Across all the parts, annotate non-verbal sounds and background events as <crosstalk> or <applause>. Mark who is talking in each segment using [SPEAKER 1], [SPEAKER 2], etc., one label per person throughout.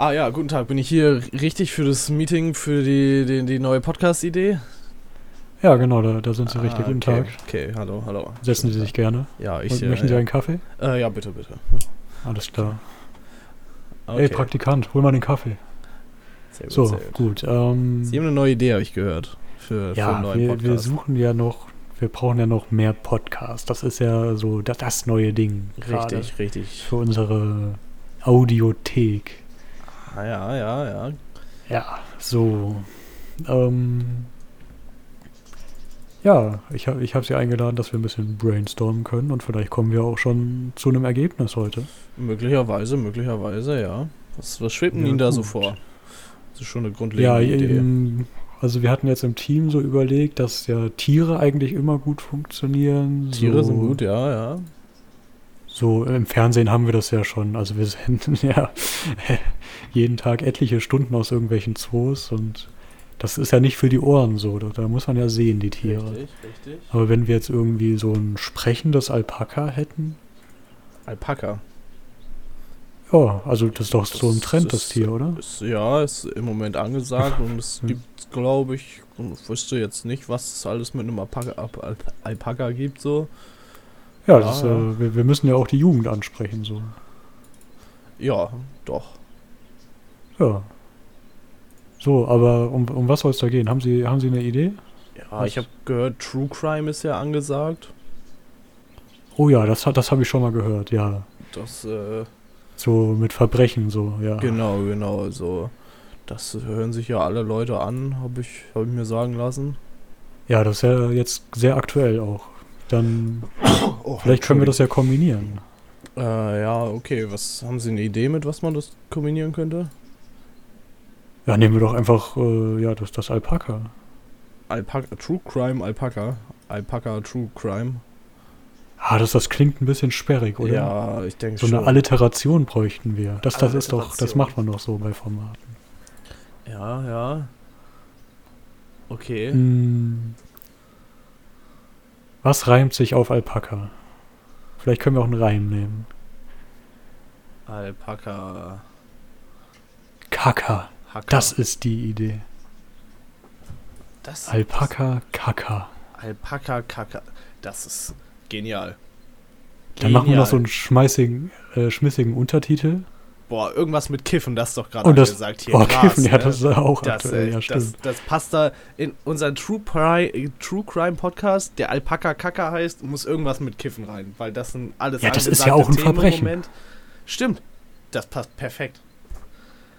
[SPEAKER 1] Ah ja, guten Tag. Bin ich hier richtig für das Meeting für die, die, die neue Podcast-Idee?
[SPEAKER 2] Ja, genau, da, da sind Sie
[SPEAKER 1] Ah,
[SPEAKER 2] richtig. Guten
[SPEAKER 1] okay.
[SPEAKER 2] Tag.
[SPEAKER 1] Okay, hallo, hallo.
[SPEAKER 2] Setzen Sie sich gerne.
[SPEAKER 1] Ja, ich.
[SPEAKER 2] Und
[SPEAKER 1] äh,
[SPEAKER 2] möchten Sie
[SPEAKER 1] ja.
[SPEAKER 2] einen Kaffee?
[SPEAKER 1] Äh, ja, bitte, bitte.
[SPEAKER 2] Alles klar.
[SPEAKER 1] Okay.
[SPEAKER 2] Ey, Praktikant, hol mal den Kaffee.
[SPEAKER 1] Sehr gut,
[SPEAKER 2] So,
[SPEAKER 1] sehr gut.
[SPEAKER 2] gut. Ähm,
[SPEAKER 1] Sie haben eine neue Idee, habe ich gehört. Für, für
[SPEAKER 2] ja,
[SPEAKER 1] einen neuen
[SPEAKER 2] wir,
[SPEAKER 1] Podcast.
[SPEAKER 2] wir suchen ja noch, wir brauchen ja noch mehr Podcasts. Das ist ja so das, das neue Ding.
[SPEAKER 1] richtig, richtig.
[SPEAKER 2] Für unsere Audiothek.
[SPEAKER 1] Ja, ja, ja.
[SPEAKER 2] Ja, so. Ähm, ja, ich habe ich hab Sie eingeladen, dass wir ein bisschen brainstormen können und vielleicht kommen wir auch schon zu einem Ergebnis heute.
[SPEAKER 1] Möglicherweise, möglicherweise, ja. Was, was schwebt
[SPEAKER 2] Ja,
[SPEAKER 1] Ihnen da so
[SPEAKER 2] gut.
[SPEAKER 1] vor? Das ist schon eine
[SPEAKER 2] Ja,
[SPEAKER 1] grundlegende Idee.
[SPEAKER 2] eben, also wir hatten jetzt im Team so überlegt, dass ja Tiere eigentlich immer gut funktionieren.
[SPEAKER 1] Tiere
[SPEAKER 2] so,
[SPEAKER 1] sind gut, ja, ja.
[SPEAKER 2] So im Fernsehen haben wir das ja schon. Also wir senden <laughs> ja jeden Tag etliche Stunden aus irgendwelchen Zoos und das ist ja nicht für die Ohren so. Da, muss man ja sehen, die Tiere.
[SPEAKER 1] Richtig, richtig.
[SPEAKER 2] Aber wenn wir jetzt irgendwie so ein sprechendes Alpaka hätten,
[SPEAKER 1] Alpaka.
[SPEAKER 2] ja, also das ist doch so ein
[SPEAKER 1] Das
[SPEAKER 2] Trend, das
[SPEAKER 1] ist-
[SPEAKER 2] Tier, oder?
[SPEAKER 1] Ist, ja, ist im Moment angesagt und es gibt, glaube ich, ich wüsste jetzt nicht, was es alles mit einem Alpaka, Alp- Alp- Alpaka gibt, so.
[SPEAKER 2] Ja, das,
[SPEAKER 1] ja.
[SPEAKER 2] Äh, wir, wir müssen ja auch die Jugend ansprechen, so.
[SPEAKER 1] Ja, doch.
[SPEAKER 2] Ja. So, aber um, um was soll es da gehen? Haben Sie, haben Sie eine Idee?
[SPEAKER 1] Ja,
[SPEAKER 2] Was?
[SPEAKER 1] ich habe gehört, True Crime ist ja angesagt.
[SPEAKER 2] Oh ja, das, hat- das habe ich schon mal gehört, ja.
[SPEAKER 1] Das, äh,
[SPEAKER 2] So mit Verbrechen, so, ja.
[SPEAKER 1] genau, genau, so. Das hören sich ja alle Leute an, habe ich, hab ich mir sagen lassen.
[SPEAKER 2] Ja, das ist ja jetzt sehr aktuell auch. Dann, <coughs>
[SPEAKER 1] Oh,
[SPEAKER 2] vielleicht können wir das ja kombinieren.
[SPEAKER 1] Äh, ja, okay. Was haben Sie eine Idee, mit was man das kombinieren könnte?
[SPEAKER 2] Ja, nehmen wir doch einfach, äh, ja, das, das Alpaka.
[SPEAKER 1] Alpaka, True Crime, Alpaka. Alpaka, True Crime.
[SPEAKER 2] Ah, das, das klingt ein bisschen sperrig, oder?
[SPEAKER 1] Ja, ich denke
[SPEAKER 2] So
[SPEAKER 1] schon.
[SPEAKER 2] eine Alliteration bräuchten wir. Das, das ist doch, das macht man doch so bei Formaten.
[SPEAKER 1] Ja, ja. Okay.
[SPEAKER 2] Hm. Was reimt sich auf Alpaka? Vielleicht können wir auch einen Reim nehmen.
[SPEAKER 1] Alpaka.
[SPEAKER 2] Kaka.
[SPEAKER 1] Hacker.
[SPEAKER 2] Das ist die Idee.
[SPEAKER 1] das
[SPEAKER 2] Alpaka, Kaka.
[SPEAKER 1] Alpaka, Kaka. Das ist genial.
[SPEAKER 2] Dann machen wir noch so einen schmeißigen, äh, schmissigen Untertitel.
[SPEAKER 1] Boah, irgendwas mit Kiffen, das ist doch gerade angesagt hier.
[SPEAKER 2] oh,
[SPEAKER 1] Gras,
[SPEAKER 2] Kiffen, ja,
[SPEAKER 1] ne?
[SPEAKER 2] das ist auch
[SPEAKER 1] Das,
[SPEAKER 2] aktuell,
[SPEAKER 1] äh,
[SPEAKER 2] ja,
[SPEAKER 1] das, das passt da in unseren True, Pri True Crime Podcast, der Alpaka Kaka heißt, muss irgendwas mit Kiffen rein, weil das sind alles
[SPEAKER 2] Ja, das ist ja auch ein
[SPEAKER 1] Themen
[SPEAKER 2] Verbrechen.
[SPEAKER 1] Stimmt, das passt perfekt.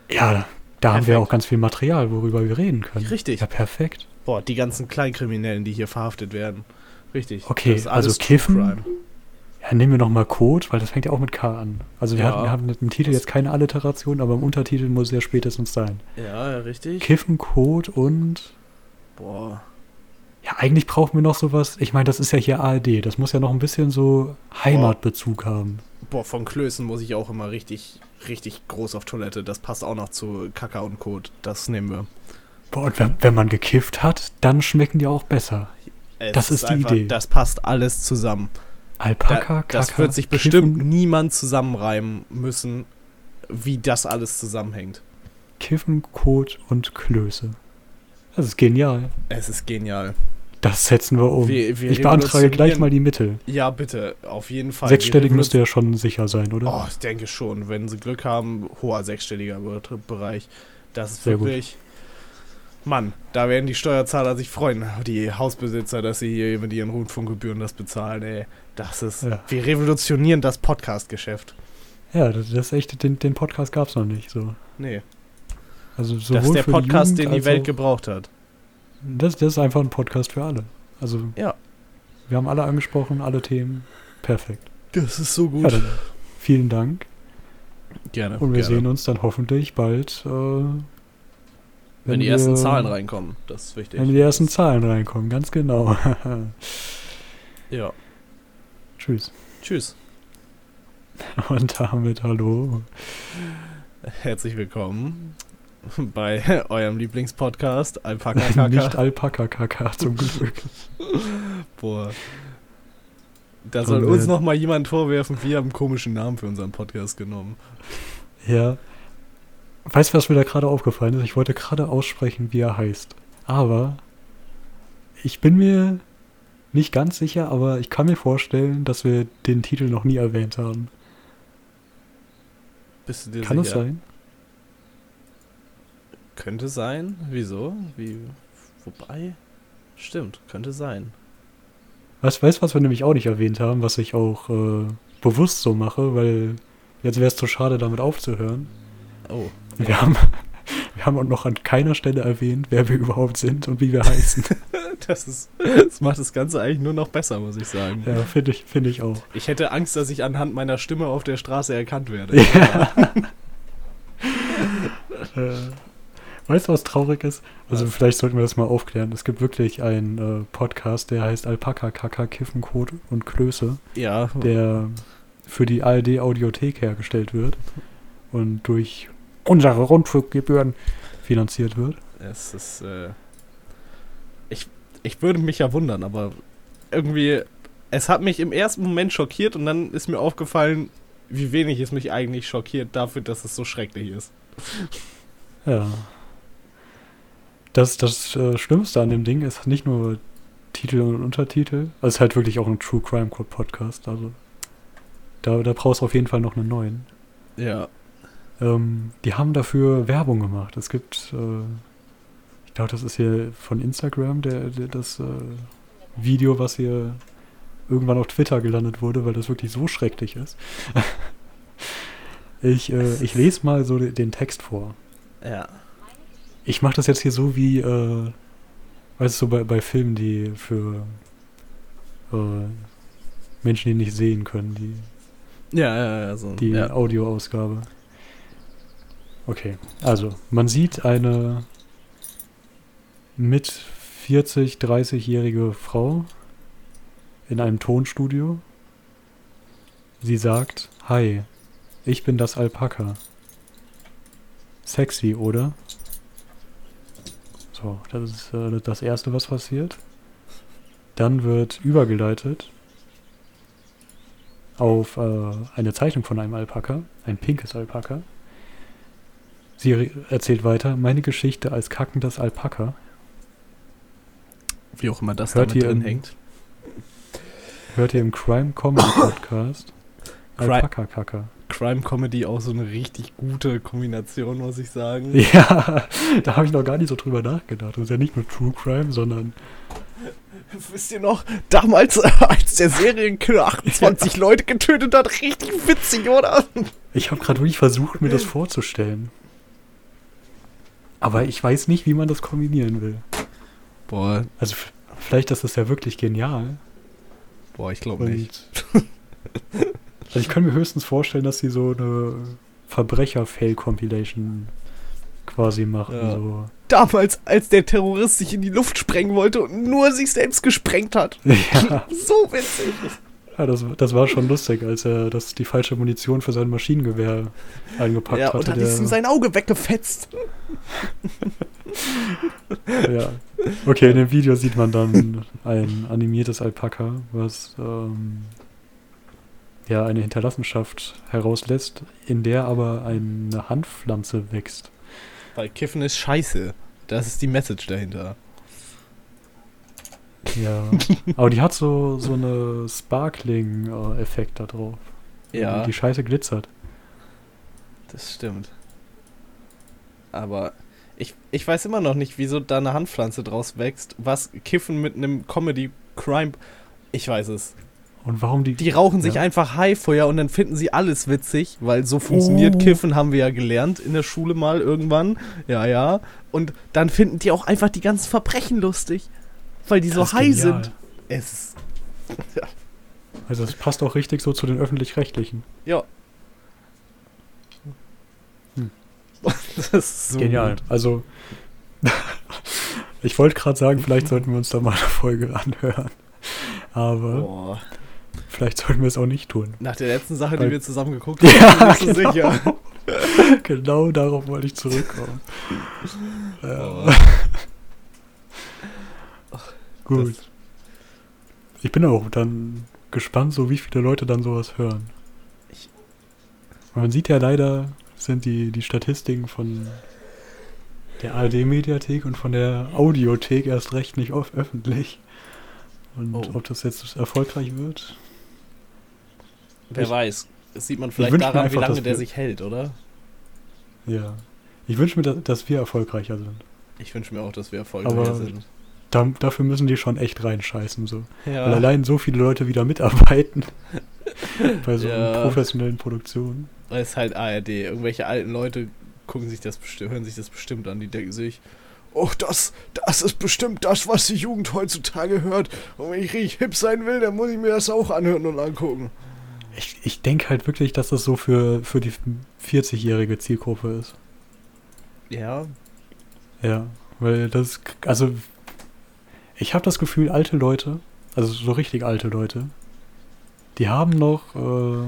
[SPEAKER 2] Ja, da haben wir auch ganz viel Material, worüber wir reden können.
[SPEAKER 1] Richtig.
[SPEAKER 2] Ja, perfekt.
[SPEAKER 1] Boah, die ganzen Kleinkriminellen, die hier verhaftet werden. Richtig.
[SPEAKER 2] Okay, also Kiffen,
[SPEAKER 1] Crime.
[SPEAKER 2] Ja, nehmen wir nochmal Code, weil das fängt ja auch mit K an. Also wir,
[SPEAKER 1] Ja.
[SPEAKER 2] hatten, wir haben mit dem Titel jetzt keine Alliteration, aber im Untertitel muss ja spätestens sein.
[SPEAKER 1] Ja, ja, richtig.
[SPEAKER 2] Kiffen, Code und...
[SPEAKER 1] Boah.
[SPEAKER 2] Ja, eigentlich brauchen wir noch sowas. Ich meine, das ist ja hier ARD. Das muss ja noch ein bisschen so Heimatbezug haben.
[SPEAKER 1] Boah, von Klößen muss ich auch immer richtig, richtig groß auf Toilette. Das passt auch noch zu Kaka und Kot. Das nehmen wir.
[SPEAKER 2] Boah, und wenn, wenn man gekifft hat, dann schmecken die auch besser.
[SPEAKER 1] Es
[SPEAKER 2] Das ist die Idee.
[SPEAKER 1] Das passt alles zusammen.
[SPEAKER 2] Alpaka,
[SPEAKER 1] Da, das
[SPEAKER 2] Kaka,
[SPEAKER 1] wird sich bestimmt
[SPEAKER 2] Kiffen,
[SPEAKER 1] niemand zusammenreimen müssen, wie das alles zusammenhängt.
[SPEAKER 2] Kiffen, Kot und Klöße. Das ist genial.
[SPEAKER 1] Es ist genial.
[SPEAKER 2] Das setzen wir um.
[SPEAKER 1] Wir- wir
[SPEAKER 2] ich beantrage gleich mal die Mittel.
[SPEAKER 1] Ja, bitte, auf jeden Fall.
[SPEAKER 2] Sechsstellig müsste ja schon sicher sein, oder?
[SPEAKER 1] Oh, ich denke schon. Wenn sie Glück haben, hoher sechsstelliger Be- Bereich. Das ist
[SPEAKER 2] Sehr gut.
[SPEAKER 1] wirklich. Mann, da werden die Steuerzahler sich freuen, die Hausbesitzer, dass sie hier mit ihren Rundfunkgebühren das bezahlen, ey. Das ist.
[SPEAKER 2] Ja.
[SPEAKER 1] Wir revolutionieren das Podcast-Geschäft.
[SPEAKER 2] Ja, das, das ist echt, den, den Podcast gab es noch nicht so.
[SPEAKER 1] Nee.
[SPEAKER 2] Also
[SPEAKER 1] Das
[SPEAKER 2] sowohl
[SPEAKER 1] ist der Podcast,
[SPEAKER 2] die
[SPEAKER 1] den
[SPEAKER 2] Jugend
[SPEAKER 1] die Welt gebraucht hat.
[SPEAKER 2] Das, das ist einfach ein Podcast für alle. Also
[SPEAKER 1] Ja.
[SPEAKER 2] wir haben alle angesprochen, alle Themen. Perfekt.
[SPEAKER 1] Das ist so
[SPEAKER 2] Ja, dann vielen Dank
[SPEAKER 1] gerne.
[SPEAKER 2] und wir
[SPEAKER 1] gerne.
[SPEAKER 2] sehen uns dann hoffentlich bald, äh, wenn,
[SPEAKER 1] Wenn die
[SPEAKER 2] wir-
[SPEAKER 1] ersten Zahlen reinkommen. Das ist wichtig.
[SPEAKER 2] Wenn die ersten Zahlen reinkommen, ganz genau. <laughs>
[SPEAKER 1] Ja.
[SPEAKER 2] Tschüss.
[SPEAKER 1] Tschüss.
[SPEAKER 2] Und damit hallo.
[SPEAKER 1] Herzlich willkommen <laughs> bei eurem Lieblingspodcast Alpaka
[SPEAKER 2] Nicht
[SPEAKER 1] Kaka.
[SPEAKER 2] Alpaka-Kaka <laughs> zum Glück.
[SPEAKER 1] Boah. Da soll
[SPEAKER 2] Und,
[SPEAKER 1] uns
[SPEAKER 2] äh,
[SPEAKER 1] noch mal jemand vorwerfen, wir haben einen komischen Namen für unseren Podcast genommen.
[SPEAKER 2] Ja. Weißt du, was mir da gerade aufgefallen ist? Ich wollte gerade aussprechen, wie er heißt. Aber ich bin mir nicht ganz sicher, aber ich kann mir vorstellen, dass wir den Titel noch nie erwähnt haben.
[SPEAKER 1] Bist du dir
[SPEAKER 2] Kann es
[SPEAKER 1] sicher?
[SPEAKER 2] sein?
[SPEAKER 1] Könnte sein. Wieso? Wie? Wobei? Stimmt, könnte sein.
[SPEAKER 2] Weißt du, was wir nämlich auch nicht erwähnt haben, was ich auch äh, bewusst so mache, weil jetzt wäre es zu schade, damit aufzuhören.
[SPEAKER 1] Oh.
[SPEAKER 2] Wir haben, <laughs> wir haben auch noch an keiner Stelle erwähnt, wer wir überhaupt sind und wie wir heißen. <laughs>
[SPEAKER 1] Das ist. Das macht das Ganze eigentlich nur noch besser, muss ich sagen.
[SPEAKER 2] ja, finde ich, finde ich auch.
[SPEAKER 1] Ich hätte Angst, dass ich anhand meiner Stimme auf der Straße erkannt werde.
[SPEAKER 2] Ja. <laughs> weißt du, was traurig ist? Also
[SPEAKER 1] Was?
[SPEAKER 2] vielleicht sollten wir das mal aufklären. Es gibt wirklich einen äh, Podcast, der heißt Alpaka, Kaka, Kiffenkot und Klöße,
[SPEAKER 1] Ja.
[SPEAKER 2] der für die ARD Audiothek hergestellt wird und durch unsere Rundfunkgebühren finanziert wird.
[SPEAKER 1] Es ist. Äh, ich, ich würde mich ja wundern, aber irgendwie. Es hat mich im ersten Moment schockiert und dann ist mir aufgefallen, wie wenig es mich eigentlich schockiert dafür, dass es so schrecklich ist.
[SPEAKER 2] Ja. Das, das äh, Schlimmste an dem Ding ist nicht nur Titel und Untertitel, also es ist halt wirklich auch ein True Crime Code Podcast, also da, da brauchst du auf jeden Fall noch einen neuen.
[SPEAKER 1] Ja.
[SPEAKER 2] Ähm, die haben dafür Werbung gemacht. Es gibt, äh, ich glaube, das ist hier von Instagram, der, der das äh, Video, was hier irgendwann auf Twitter gelandet wurde, weil das wirklich so schrecklich ist. <laughs> ich, äh, ich lese mal so de- den Text vor.
[SPEAKER 1] Ja.
[SPEAKER 2] Ich mache das jetzt hier so wie, äh, weißt du, so bei, bei Filmen, die für äh, Menschen, die nicht sehen können, die,
[SPEAKER 1] Ja, ja, ja. So,
[SPEAKER 2] die
[SPEAKER 1] ja.
[SPEAKER 2] Audioausgabe. Okay, also man sieht eine mit 40, 30-jährige Frau in einem Tonstudio. Sie sagt, Hi, ich bin das Alpaka. Sexy, oder? So, das ist äh, das Erste, was passiert. Dann wird übergeleitet auf äh, eine Zeichnung von einem Alpaka, ein pinkes Alpaka. Sie erzählt weiter, meine Geschichte als kackendes Alpaka.
[SPEAKER 1] Wie auch immer das
[SPEAKER 2] Hört
[SPEAKER 1] damit drin hängt.
[SPEAKER 2] Hört ihr im Crime Comedy Podcast
[SPEAKER 1] Cri-
[SPEAKER 2] Alpaka Kacker.
[SPEAKER 1] Crime Comedy auch so eine richtig gute Kombination, muss ich sagen. <laughs>
[SPEAKER 2] Ja, da habe ich noch gar nicht so drüber nachgedacht. Das ist ja nicht nur True Crime, sondern
[SPEAKER 1] Wisst ihr noch, damals, <laughs> als der Serienkiller 28 Leute getötet hat, richtig witzig, oder?
[SPEAKER 2] ich habe gerade wirklich versucht, mir das vorzustellen. Aber ich weiß nicht, wie man das kombinieren will.
[SPEAKER 1] Boah,
[SPEAKER 2] Also vielleicht ist das ja wirklich genial.
[SPEAKER 1] boah, ich glaube nicht. <laughs>
[SPEAKER 2] also ich kann mir höchstens vorstellen, dass sie so eine Verbrecher-Fail-Compilation quasi machen.
[SPEAKER 1] Ja.
[SPEAKER 2] So.
[SPEAKER 1] Damals, als der Terrorist sich in die Luft sprengen wollte und nur sich selbst gesprengt hat. <laughs>
[SPEAKER 2] Ja, <laughs>
[SPEAKER 1] So witzig.
[SPEAKER 2] ja das, das war schon lustig, als er das, die falsche Munition für sein Maschinengewehr eingepackt
[SPEAKER 1] Ja,
[SPEAKER 2] hatte.
[SPEAKER 1] und dann
[SPEAKER 2] der-
[SPEAKER 1] ist ihm sein Auge weggefetzt. <laughs>
[SPEAKER 2] Ja. Okay, in dem Video sieht man dann ein animiertes Alpaka, was ähm, ja eine Hinterlassenschaft herauslässt, in der aber eine Hanfpflanze wächst.
[SPEAKER 1] Weil Kiffen ist scheiße. Das ist die Message dahinter.
[SPEAKER 2] Ja. <laughs> aber die hat so, so eine Sparkling-Effekt da drauf.
[SPEAKER 1] Ja,
[SPEAKER 2] Die Scheiße glitzert.
[SPEAKER 1] das stimmt. Aber ich, ich weiß immer noch nicht, wieso da eine Handpflanze draus wächst. Was Kiffen mit einem Comedy-Crime. Ich weiß es.
[SPEAKER 2] Und warum die.
[SPEAKER 1] Die rauchen sich
[SPEAKER 2] Ja.
[SPEAKER 1] einfach Haifeuer und dann finden sie alles witzig, weil so funktioniert
[SPEAKER 2] Oh.
[SPEAKER 1] Kiffen, haben wir ja gelernt in der Schule mal irgendwann. Ja, ja. Und dann finden die auch einfach die ganzen Verbrechen lustig, weil die so
[SPEAKER 2] Das ist
[SPEAKER 1] high
[SPEAKER 2] genial.
[SPEAKER 1] sind. Es ist. <laughs>
[SPEAKER 2] Also es passt auch richtig so zu den öffentlich-rechtlichen.
[SPEAKER 1] Ja.
[SPEAKER 2] Hm. <laughs>
[SPEAKER 1] Das ist so
[SPEAKER 2] Genial.
[SPEAKER 1] gut.
[SPEAKER 2] Also, <laughs> ich wollte gerade sagen, vielleicht sollten wir uns da mal eine Folge anhören. Aber
[SPEAKER 1] Boah.
[SPEAKER 2] Vielleicht sollten wir es auch nicht tun.
[SPEAKER 1] Nach der letzten Sache,
[SPEAKER 2] Weil-
[SPEAKER 1] die wir zusammen geguckt <laughs> haben,
[SPEAKER 2] Ja,
[SPEAKER 1] bin ich
[SPEAKER 2] genau.
[SPEAKER 1] sicher. <laughs>
[SPEAKER 2] genau darauf wollte ich zurückkommen. <laughs>
[SPEAKER 1] Oh.
[SPEAKER 2] Gut.
[SPEAKER 1] Das-
[SPEAKER 2] Ich bin auch dann gespannt, so wie viele Leute dann sowas hören.
[SPEAKER 1] Ich-
[SPEAKER 2] Man sieht ja leider sind die, die Statistiken von der ARD-Mediathek und von der Audiothek erst recht nicht oft öffentlich. Und
[SPEAKER 1] Oh.
[SPEAKER 2] ob das jetzt erfolgreich wird?
[SPEAKER 1] Wer
[SPEAKER 2] Ich-
[SPEAKER 1] weiß. Das sieht man vielleicht daran, wie
[SPEAKER 2] einfach,
[SPEAKER 1] lange
[SPEAKER 2] dass
[SPEAKER 1] der
[SPEAKER 2] wir-
[SPEAKER 1] sich hält, oder?
[SPEAKER 2] Ja. Ich wünsche mir, dass, dass wir erfolgreicher sind.
[SPEAKER 1] Ich wünsche mir auch, dass wir erfolgreich
[SPEAKER 2] Aber-
[SPEAKER 1] sind.
[SPEAKER 2] Da, dafür müssen die schon echt reinscheißen. So. Weil
[SPEAKER 1] Ja.
[SPEAKER 2] allein so viele Leute wieder mitarbeiten <laughs> bei so
[SPEAKER 1] Ja.
[SPEAKER 2] professionellen Produktionen.
[SPEAKER 1] Weil es halt ARD. Irgendwelche alten Leute gucken sich das hören sich das bestimmt an. Die denken sich, oh, das, das ist bestimmt das, was die Jugend heutzutage hört. Und wenn ich richtig hip sein will, dann muss ich mir das auch anhören und angucken.
[SPEAKER 2] Ich, ich denke halt wirklich, dass das so für, für die 40-jährige Zielgruppe ist.
[SPEAKER 1] Ja,
[SPEAKER 2] Ja, weil das, also ich habe das Gefühl, alte Leute, also so richtig alte Leute, die haben noch, äh,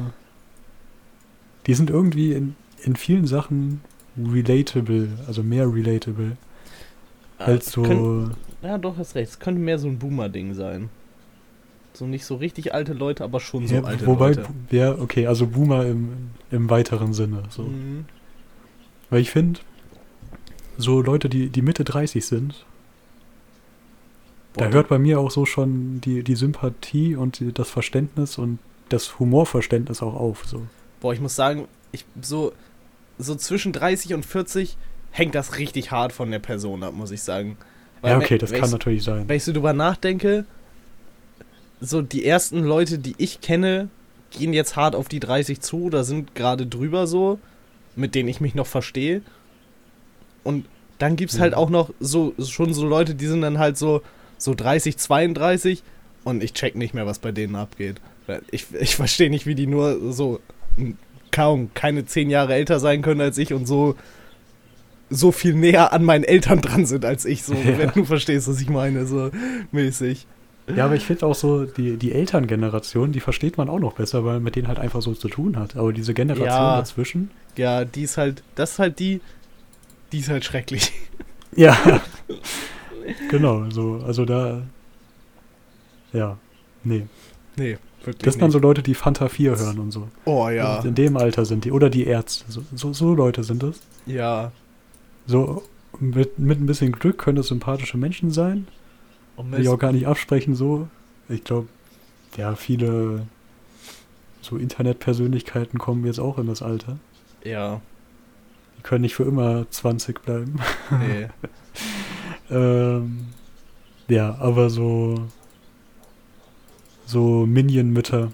[SPEAKER 2] die sind irgendwie in, in vielen Sachen relatable, also mehr relatable als so,
[SPEAKER 1] Könnt, ja, doch, hast recht. Es könnte mehr so ein Boomer-Ding sein. So nicht so richtig alte Leute, aber schon so
[SPEAKER 2] ja,
[SPEAKER 1] alte
[SPEAKER 2] wobei,
[SPEAKER 1] Leute.
[SPEAKER 2] ja, okay, also Boomer im, im weiteren Sinne, so.
[SPEAKER 1] Mhm.
[SPEAKER 2] Weil ich finde, so Leute, die, die Mitte 30 sind, da
[SPEAKER 1] Boah,
[SPEAKER 2] hört bei mir auch so schon die, die Sympathie und die, das Verständnis und das Humorverständnis auch auf. So.
[SPEAKER 1] Boah, ich muss sagen, ich so, so zwischen 30 und 40 hängt das richtig hart von der Person ab, muss ich sagen. Weil
[SPEAKER 2] ja, okay, das kann
[SPEAKER 1] ich,
[SPEAKER 2] natürlich sein.
[SPEAKER 1] Wenn ich so drüber nachdenke, so die ersten Leute, die ich kenne, gehen jetzt hart auf die 30 zu oder sind gerade drüber so, mit denen ich mich noch verstehe. Und dann gibt's halt
[SPEAKER 2] Mhm.
[SPEAKER 1] auch noch so schon so Leute, die sind dann halt so so 30, 32 und ich check nicht mehr, was bei denen abgeht. Ich, ich verstehe nicht, wie die nur so kaum keine zehn Jahre älter sein können als ich und so so viel näher an meinen Eltern dran sind als ich, so, <laughs>
[SPEAKER 2] Ja.
[SPEAKER 1] wenn du verstehst, was ich meine, so mäßig.
[SPEAKER 2] Ja, aber ich finde auch so, die, die Elterngeneration, die versteht man auch noch besser, weil man mit denen halt einfach so zu tun hat. Aber diese Generation
[SPEAKER 1] Ja.
[SPEAKER 2] dazwischen.
[SPEAKER 1] Ja, die ist halt, das ist halt die, die ist halt schrecklich. <laughs>
[SPEAKER 2] Ja. genau, so, also da. Ja. Nee.
[SPEAKER 1] Nee, wirklich
[SPEAKER 2] Das sind dann so Leute, die Fanta 4 hören und so.
[SPEAKER 1] Oh ja,
[SPEAKER 2] Und in dem Alter sind die. Oder die Ärzte. So, so, so Leute sind das.
[SPEAKER 1] ja.
[SPEAKER 2] So, mit, mit ein bisschen Glück können das sympathische Menschen sein.
[SPEAKER 1] Und
[SPEAKER 2] Will ich auch gar nicht absprechen, so. Ich glaube, ja, viele so Internetpersönlichkeiten kommen jetzt auch in das Alter.
[SPEAKER 1] ja,
[SPEAKER 2] Die können nicht für immer 20 bleiben.
[SPEAKER 1] nee. <laughs>
[SPEAKER 2] ähm, ja, aber so. So Minion-Mütter.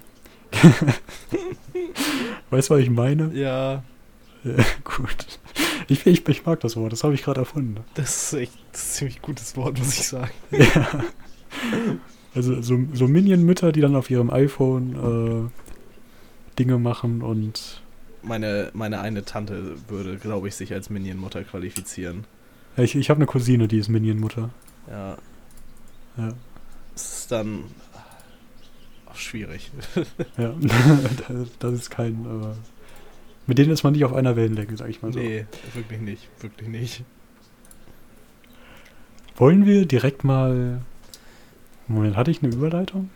[SPEAKER 2] <laughs> weißt du, was ich meine?
[SPEAKER 1] ja,
[SPEAKER 2] Ja, <laughs> gut. Ich, ich, ich mag das Wort, das habe ich gerade erfunden.
[SPEAKER 1] das ist echt das ein ziemlich gutes Wort, muss ich sagen. <laughs>
[SPEAKER 2] Ja. Also so, so Minion-Mütter, die dann auf ihrem iPhone äh, Dinge machen und
[SPEAKER 1] Meine, meine eine Tante würde, glaube ich, sich als Minion-Mutter qualifizieren.
[SPEAKER 2] ja, ich, ich habe eine Cousine, die ist Minion-Mutter.
[SPEAKER 1] Ja,
[SPEAKER 2] Ja.
[SPEAKER 1] es ist dann auch schwierig.
[SPEAKER 2] ja. das, <laughs> <laughs> das ist kein. Äh, mit denen ist man nicht auf einer Wellenlänge, sag ich mal so.
[SPEAKER 1] Nee, wirklich nicht, wirklich nicht.
[SPEAKER 2] Wollen wir direkt mal. Moment, hatte ich eine Überleitung?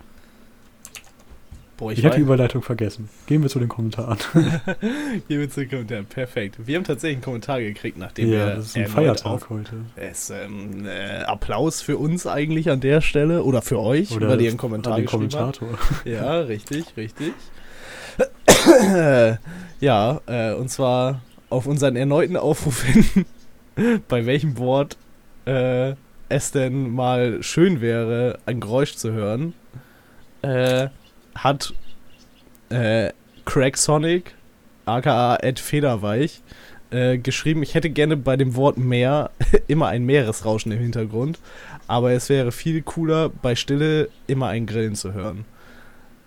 [SPEAKER 1] Boah,
[SPEAKER 2] Ich,
[SPEAKER 1] ich,
[SPEAKER 2] hatte die Überleitung vergessen. Gehen wir zu den Kommentaren. <laughs>
[SPEAKER 1] hier wird's ein Kommentar. Perfekt. Wir haben tatsächlich einen Kommentar gekriegt, nachdem
[SPEAKER 2] ja,
[SPEAKER 1] wir
[SPEAKER 2] das ist ein Feiertag
[SPEAKER 1] auf-
[SPEAKER 2] heute.
[SPEAKER 1] Es ähm, äh, Applaus für uns eigentlich an der Stelle oder für euch, weil ihr einen Kommentar
[SPEAKER 2] an den
[SPEAKER 1] geschrieben habt.
[SPEAKER 2] Kommentator.
[SPEAKER 1] Ja, richtig, richtig. <laughs> ja, äh, und zwar auf unseren erneuten Aufruf hin, <laughs> bei welchem Wort äh, es denn mal schön wäre, ein Geräusch zu hören, äh, hat äh, Craig Sonic, aka Ed Federweich, äh, geschrieben, ich hätte gerne bei dem Wort Meer <laughs> immer ein Meeresrauschen im Hintergrund, aber es wäre viel cooler, bei Stille immer ein Grillen zu hören.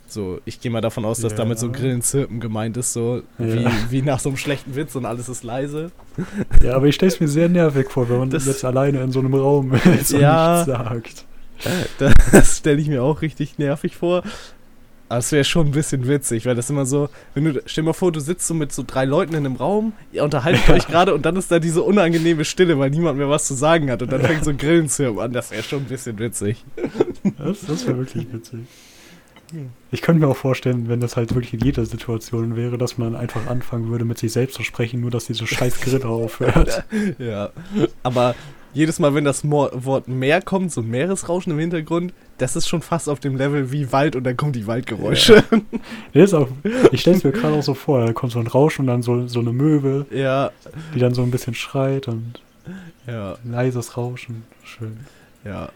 [SPEAKER 1] So, ich gehe mal davon aus, dass
[SPEAKER 2] Ja.
[SPEAKER 1] damit so Grillenzirpen gemeint ist, so
[SPEAKER 2] Ja.
[SPEAKER 1] wie, wie nach so einem schlechten Witz und alles ist leise.
[SPEAKER 2] Ja, aber ich stelle es mir sehr nervig vor, wenn man
[SPEAKER 1] Das-
[SPEAKER 2] jetzt alleine in so einem Raum <laughs> ist und
[SPEAKER 1] Ja.
[SPEAKER 2] nichts sagt.
[SPEAKER 1] Das stelle ich mir auch richtig nervig vor. Aber es wäre schon ein bisschen witzig, weil das immer so, wenn du, stell dir mal vor, du sitzt so mit so drei Leuten in einem Raum, ihr unterhaltet euch gerade und dann ist da diese unangenehme Stille, weil niemand mehr was zu sagen hat und dann fängt so ein Grillenzirpen an. Das wäre schon ein bisschen witzig.
[SPEAKER 2] Das, das wäre wirklich witzig. Ich könnte mir auch vorstellen, wenn das halt wirklich in jeder Situation wäre, dass man einfach anfangen würde, mit sich selbst zu sprechen, nur dass diese scheiß Grille <laughs> aufhört.
[SPEAKER 1] Ja. Aber jedes Mal, wenn das Mo Wort Meer kommt, so Meeresrauschen im Hintergrund, das ist schon fast auf dem Level wie Wald und dann kommen die Waldgeräusche. <laughs>
[SPEAKER 2] Ist auch, ich stelle es mir gerade auch so vor, da kommt so ein Rausch und dann so, so eine Möwe,
[SPEAKER 1] Ja.
[SPEAKER 2] die dann so ein bisschen schreit und
[SPEAKER 1] Ja.
[SPEAKER 2] leises Rauschen. Schön.
[SPEAKER 1] Ja.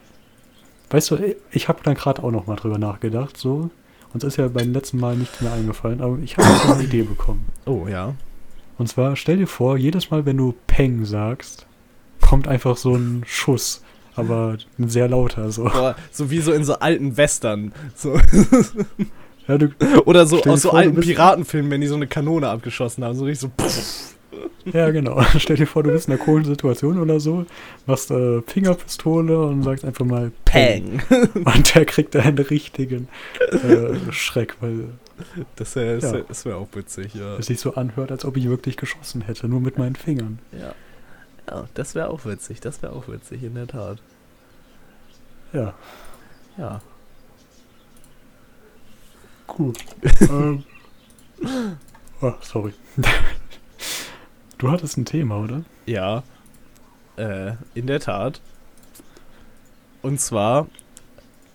[SPEAKER 2] Weißt du, ich habe dann gerade auch noch mal drüber nachgedacht, so. Uns ist ja beim letzten Mal nichts mehr eingefallen, aber ich habe noch eine Idee bekommen.
[SPEAKER 1] Oh, ja.
[SPEAKER 2] Und zwar, stell dir vor, jedes Mal, wenn du Peng sagst, kommt einfach so ein Schuss. Aber ein sehr lauter, so.
[SPEAKER 1] Boah, so wie so in so alten Western. So.
[SPEAKER 2] Ja,
[SPEAKER 1] Oder so aus so
[SPEAKER 2] vor,
[SPEAKER 1] alten Piratenfilmen, wenn die so eine Kanone abgeschossen haben. So richtig so. Pff.
[SPEAKER 2] Ja, genau. <laughs> Stell dir vor, du bist in einer coolen Situation oder so, machst äh, Fingerpistole und sagst einfach mal
[SPEAKER 1] Peng. <laughs>
[SPEAKER 2] Und der kriegt einen richtigen äh, Schreck, weil
[SPEAKER 1] Das wäre
[SPEAKER 2] Ja.
[SPEAKER 1] wär, wär auch witzig, ja.
[SPEAKER 2] es sich so anhört, als ob ich wirklich geschossen hätte, nur mit meinen Fingern.
[SPEAKER 1] Ja, ja das wäre auch witzig. Das wäre auch witzig, in der Tat.
[SPEAKER 2] Ja,
[SPEAKER 1] Ja.
[SPEAKER 2] cool. <laughs> ähm. oh, sorry. Du hattest ein Thema, oder?
[SPEAKER 1] Ja. Äh, in der Tat. Und zwar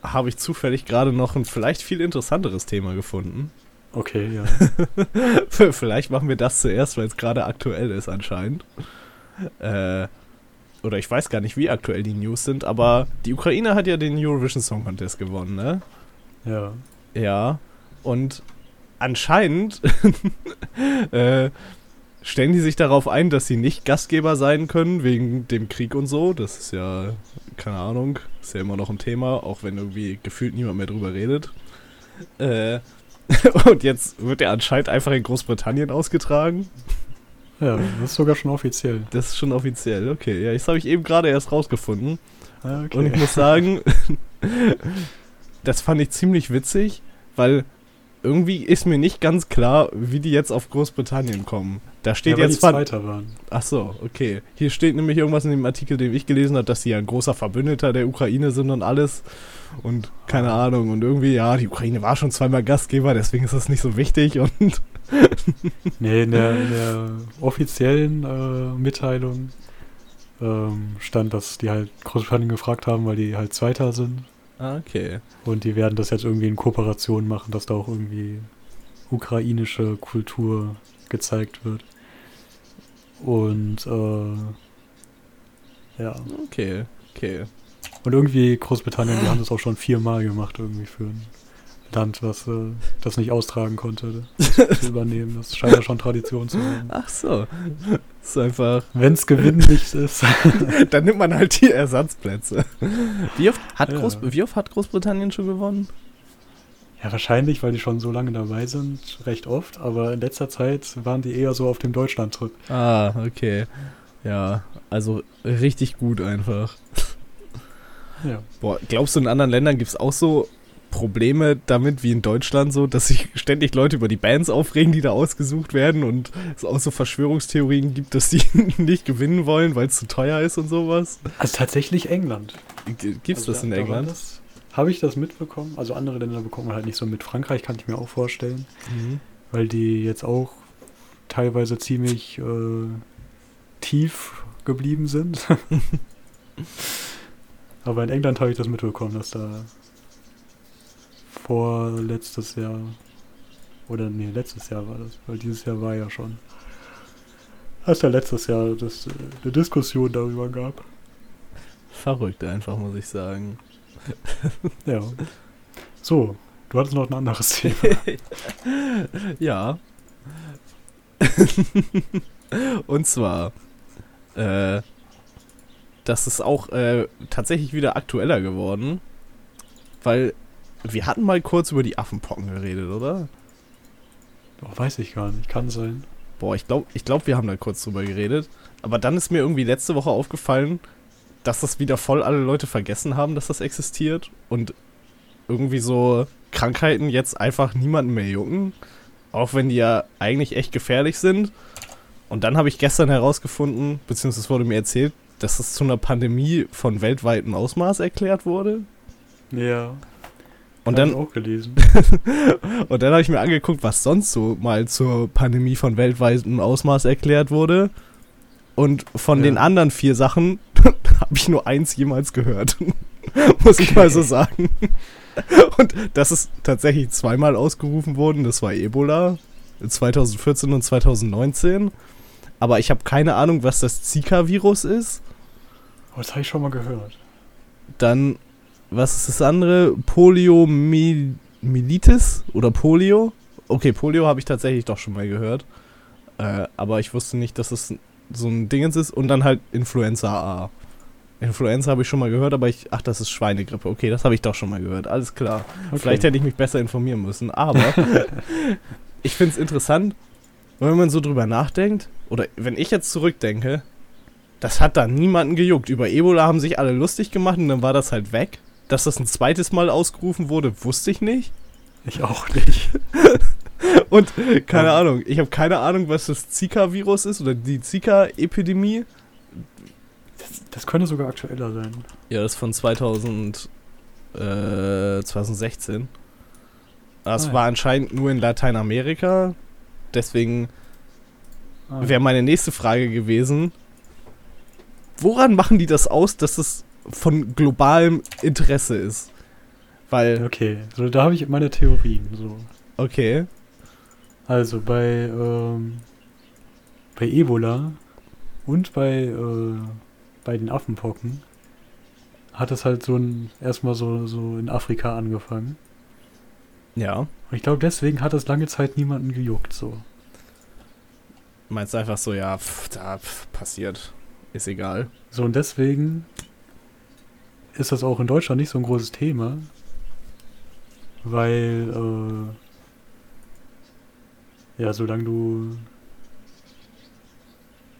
[SPEAKER 1] habe ich zufällig gerade noch ein vielleicht viel interessanteres Thema gefunden.
[SPEAKER 2] Okay, ja. <laughs>
[SPEAKER 1] vielleicht machen wir das zuerst, weil es gerade aktuell ist anscheinend. Äh, oder ich weiß gar nicht, wie aktuell die News sind, aber die Ukraine hat ja den Eurovision Song Contest gewonnen, ne?
[SPEAKER 2] Ja.
[SPEAKER 1] Ja. Und anscheinend <laughs> äh, stellen die sich darauf ein, dass sie nicht Gastgeber sein können, wegen dem Krieg und so. Das ist ja, keine Ahnung, ist ja immer noch ein Thema, auch wenn irgendwie gefühlt niemand mehr drüber redet. Äh, <laughs> und jetzt wird er anscheinend einfach in Großbritannien ausgetragen.
[SPEAKER 2] Ja, das ist sogar schon offiziell.
[SPEAKER 1] Das ist schon offiziell, okay. Ja, das habe ich eben gerade erst rausgefunden.
[SPEAKER 2] Ah, Okay.
[SPEAKER 1] Und ich muss sagen, <laughs> das fand ich ziemlich witzig, weil irgendwie ist mir nicht ganz klar, wie die jetzt auf Großbritannien kommen. Da steht
[SPEAKER 2] ja, weil
[SPEAKER 1] jetzt
[SPEAKER 2] die
[SPEAKER 1] zwar.
[SPEAKER 2] Zweiter waren.
[SPEAKER 1] Ach so, okay. Hier steht nämlich irgendwas in dem Artikel, den ich gelesen habe, dass sie ja ein großer Verbündeter der Ukraine sind und alles. Und keine Ahnung. Und irgendwie, ja, die Ukraine war schon zweimal Gastgeber, deswegen ist das nicht so wichtig. <laughs> Und
[SPEAKER 2] Nee, in der, in der offiziellen äh, Mitteilung ähm, stand, dass die halt Großbritannien gefragt haben, weil die halt Zweiter sind.
[SPEAKER 1] Ah, okay.
[SPEAKER 2] Und die werden das jetzt irgendwie in Kooperation machen, dass da auch irgendwie ukrainische Kultur gezeigt wird. Und äh, ja.
[SPEAKER 1] Okay, okay.
[SPEAKER 2] Und irgendwie Großbritannien, die haben das auch schon viermal gemacht, irgendwie für ein Land, was äh, das nicht austragen konnte, <laughs> das zu übernehmen. Das scheint ja schon Tradition zu sein.
[SPEAKER 1] Ach so. Ist einfach.
[SPEAKER 2] Wenn es gewinnlich ist. <laughs>
[SPEAKER 1] Dann nimmt man halt die Ersatzplätze. Wie oft hat,
[SPEAKER 2] Ja.
[SPEAKER 1] Groß, wie oft hat Großbritannien schon gewonnen?
[SPEAKER 2] Ja, wahrscheinlich, weil die schon so lange dabei sind, recht oft. Aber in letzter Zeit waren die eher so auf dem Deutschland-Trip.
[SPEAKER 1] Ah, okay. Ja, also richtig gut einfach.
[SPEAKER 2] Ja.
[SPEAKER 1] Boah, glaubst du, in anderen Ländern gibt es auch so Probleme damit wie in Deutschland so, dass sich ständig Leute über die Bands aufregen, die da ausgesucht werden und es auch so Verschwörungstheorien gibt, dass die <laughs> nicht gewinnen wollen, weil es zu teuer ist und sowas?
[SPEAKER 2] Also tatsächlich England.
[SPEAKER 1] Gibt's
[SPEAKER 2] Also
[SPEAKER 1] das in England?
[SPEAKER 2] Habe ich das mitbekommen? Also andere Länder bekommen halt nicht so mit. Frankreich kann ich mir auch vorstellen,
[SPEAKER 1] Mhm.
[SPEAKER 2] weil die jetzt auch teilweise ziemlich äh, tief geblieben sind. <laughs> Aber in England habe ich das mitbekommen, dass da vor letztes Jahr oder nee, letztes Jahr war das, weil dieses Jahr war ja schon. Als ja letztes Jahr das, äh, eine Diskussion darüber gab.
[SPEAKER 1] Verrückt einfach, muss ich sagen. <laughs>
[SPEAKER 2] Ja. So, du hattest noch ein anderes <laughs> Thema.
[SPEAKER 1] ja. <laughs> Und zwar, äh, das ist auch äh, tatsächlich wieder aktueller geworden, weil wir hatten mal kurz über die Affenpocken geredet, oder?
[SPEAKER 2] Oh, weiß ich gar nicht, kann sein.
[SPEAKER 1] Boah, ich glaube, ich glaub, wir haben da kurz drüber geredet. Aber dann ist mir irgendwie letzte Woche aufgefallen, dass das wieder voll alle Leute vergessen haben, dass das existiert. Und irgendwie so Krankheiten jetzt einfach niemanden mehr jucken. Auch wenn die ja eigentlich echt gefährlich sind. Und dann habe ich gestern herausgefunden, beziehungsweise es wurde mir erzählt, dass es zu einer Pandemie von weltweitem Ausmaß erklärt wurde.
[SPEAKER 2] Ja. <laughs>
[SPEAKER 1] Und dann,
[SPEAKER 2] auch gelesen.
[SPEAKER 1] und dann habe ich mir angeguckt, was sonst so mal zur Pandemie von weltweitem Ausmaß erklärt wurde. Und von
[SPEAKER 2] Ja.
[SPEAKER 1] den anderen vier Sachen <laughs> habe ich nur eins jemals gehört. <laughs> Muss ich mal so sagen. Und das ist tatsächlich zweimal ausgerufen worden. Das war Ebola 2014 und 2019. Aber ich habe keine Ahnung, was das Zika-Virus ist.
[SPEAKER 2] Oh, das habe ich schon mal gehört.
[SPEAKER 1] Dann, was ist das andere? Poliomyelitis oder Polio? Okay, Polio habe ich tatsächlich doch schon mal gehört. Äh, aber ich wusste nicht, dass es so ein Dingens ist. Und dann halt Influenza A. Influenza habe ich schon mal gehört, aber ich. Ach, das ist Schweinegrippe. Okay, das habe ich doch schon mal gehört. Alles klar.
[SPEAKER 2] Okay.
[SPEAKER 1] Vielleicht hätte ich mich besser informieren müssen. Aber <laughs> ich finde es interessant, wenn man so drüber nachdenkt, oder wenn ich jetzt zurückdenke, das hat da niemanden gejuckt. Über Ebola haben sich alle lustig gemacht und dann war das halt weg. Dass das ein zweites Mal ausgerufen wurde, wusste ich nicht.
[SPEAKER 2] Ich auch nicht. <laughs>
[SPEAKER 1] Und keine
[SPEAKER 2] Ja.
[SPEAKER 1] Ahnung, ich habe keine Ahnung, was das Zika-Virus ist oder die Zika-Epidemie.
[SPEAKER 2] Das, das könnte sogar aktueller sein.
[SPEAKER 1] Ja, das ist von 2000, äh, 2016. Das
[SPEAKER 2] Ah, ja.
[SPEAKER 1] war anscheinend nur in Lateinamerika. Deswegen
[SPEAKER 2] Ah,
[SPEAKER 1] wäre meine nächste Frage gewesen. Woran machen die das aus, dass es von globalem Interesse ist? Weil,
[SPEAKER 2] Okay, so, da habe ich meine Theorien. So.
[SPEAKER 1] okay,
[SPEAKER 2] Also bei, ähm, bei Ebola und bei, äh, bei den Affenpocken hat es halt so ein, erstmal so, so in Afrika angefangen.
[SPEAKER 1] ja.
[SPEAKER 2] Und ich glaube, deswegen hat es lange Zeit niemanden gejuckt, so.
[SPEAKER 1] Meinst du einfach so, ja, pff, da pff, passiert. Ist egal.
[SPEAKER 2] So, und deswegen ist das auch in Deutschland nicht so ein großes Thema, weil, äh, ja, solange du,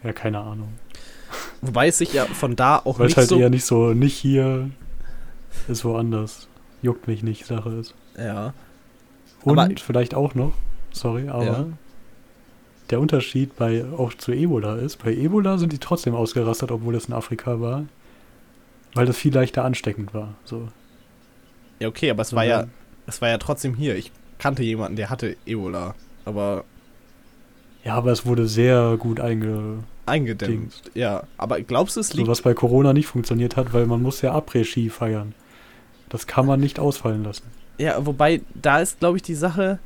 [SPEAKER 2] ja, keine Ahnung.
[SPEAKER 1] Wobei es sich ja von da auch
[SPEAKER 2] Weil es
[SPEAKER 1] nicht
[SPEAKER 2] halt
[SPEAKER 1] so.
[SPEAKER 2] eher nicht so, nicht hier, ist woanders. Juckt mich nicht, Sache ist.
[SPEAKER 1] ja,
[SPEAKER 2] Und
[SPEAKER 1] Aber-
[SPEAKER 2] vielleicht auch noch, sorry, aber
[SPEAKER 1] ja.
[SPEAKER 2] der Unterschied bei auch zu Ebola ist, bei Ebola sind die trotzdem ausgerastet, obwohl es in Afrika war, weil das viel leichter ansteckend war. So.
[SPEAKER 1] Ja, okay, aber es war ja, es war ja trotzdem hier. Ich kannte jemanden, der hatte Ebola. Aber
[SPEAKER 2] Ja, aber es wurde sehr gut einge...
[SPEAKER 1] eingedämmt. Ja, aber glaubst du, es
[SPEAKER 2] So
[SPEAKER 1] liegt.
[SPEAKER 2] was bei Corona nicht funktioniert hat, weil man muss ja Après-Ski feiern. Das kann man nicht ausfallen lassen.
[SPEAKER 1] Ja, wobei, da ist, glaube ich, die Sache.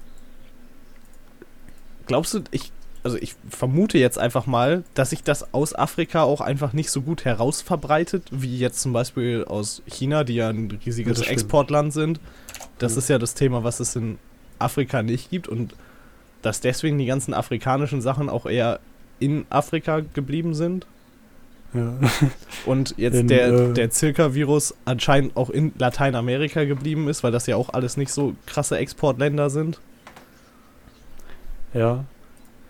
[SPEAKER 1] Glaubst du, ich. Also ich vermute jetzt einfach mal, dass sich das aus Afrika auch einfach nicht so gut herausverbreitet, wie jetzt zum Beispiel aus China, die ja ein riesiges. Exportland sind. Das
[SPEAKER 2] Ja.
[SPEAKER 1] ist ja das Thema, was es in Afrika nicht gibt und dass deswegen die ganzen afrikanischen Sachen auch eher in Afrika geblieben sind.
[SPEAKER 2] Ja. <laughs>
[SPEAKER 1] Und jetzt
[SPEAKER 2] In,
[SPEAKER 1] der,
[SPEAKER 2] äh,
[SPEAKER 1] der Zirka-Virus anscheinend auch in Lateinamerika geblieben ist, weil das ja auch alles nicht so krasse Exportländer sind.
[SPEAKER 2] ja.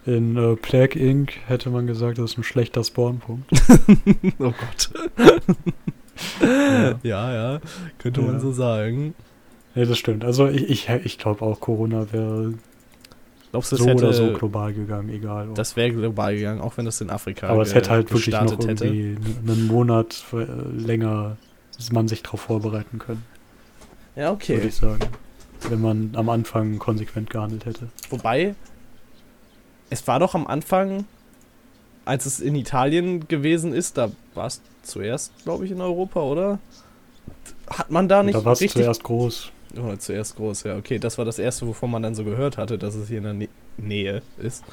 [SPEAKER 2] In äh, Plague Inc. hätte man gesagt, das ist ein schlechter Spawnpunkt. <laughs>
[SPEAKER 1] oh Gott.
[SPEAKER 2] Ja.
[SPEAKER 1] Ja, ja, könnte
[SPEAKER 2] Ja.
[SPEAKER 1] man so sagen.
[SPEAKER 2] Ja, das stimmt. Also ich, ich, ich glaube auch, Corona wäre
[SPEAKER 1] Glaubst du,
[SPEAKER 2] so
[SPEAKER 1] hätte,
[SPEAKER 2] oder so global gegangen, egal. ob.
[SPEAKER 1] das wäre global gegangen, auch wenn das in Afrika
[SPEAKER 2] Aber es hätte halt wirklich noch
[SPEAKER 1] hätte?
[SPEAKER 2] irgendwie einen Monat äh, länger man sich darauf vorbereiten können,
[SPEAKER 1] Ja,
[SPEAKER 2] würde
[SPEAKER 1] okay.
[SPEAKER 2] ich sagen. Wenn man am Anfang konsequent gehandelt hätte.
[SPEAKER 1] Wobei, es war doch am Anfang, als es in Italien gewesen ist, da war es zuerst, glaube ich, in Europa, oder? Hat man da nicht
[SPEAKER 2] da war es
[SPEAKER 1] richtig
[SPEAKER 2] zuerst groß.
[SPEAKER 1] Oh, zuerst groß, ja. Okay, das war das erste, wovon man dann so gehört hatte, dass es hier in der Nä Nähe ist.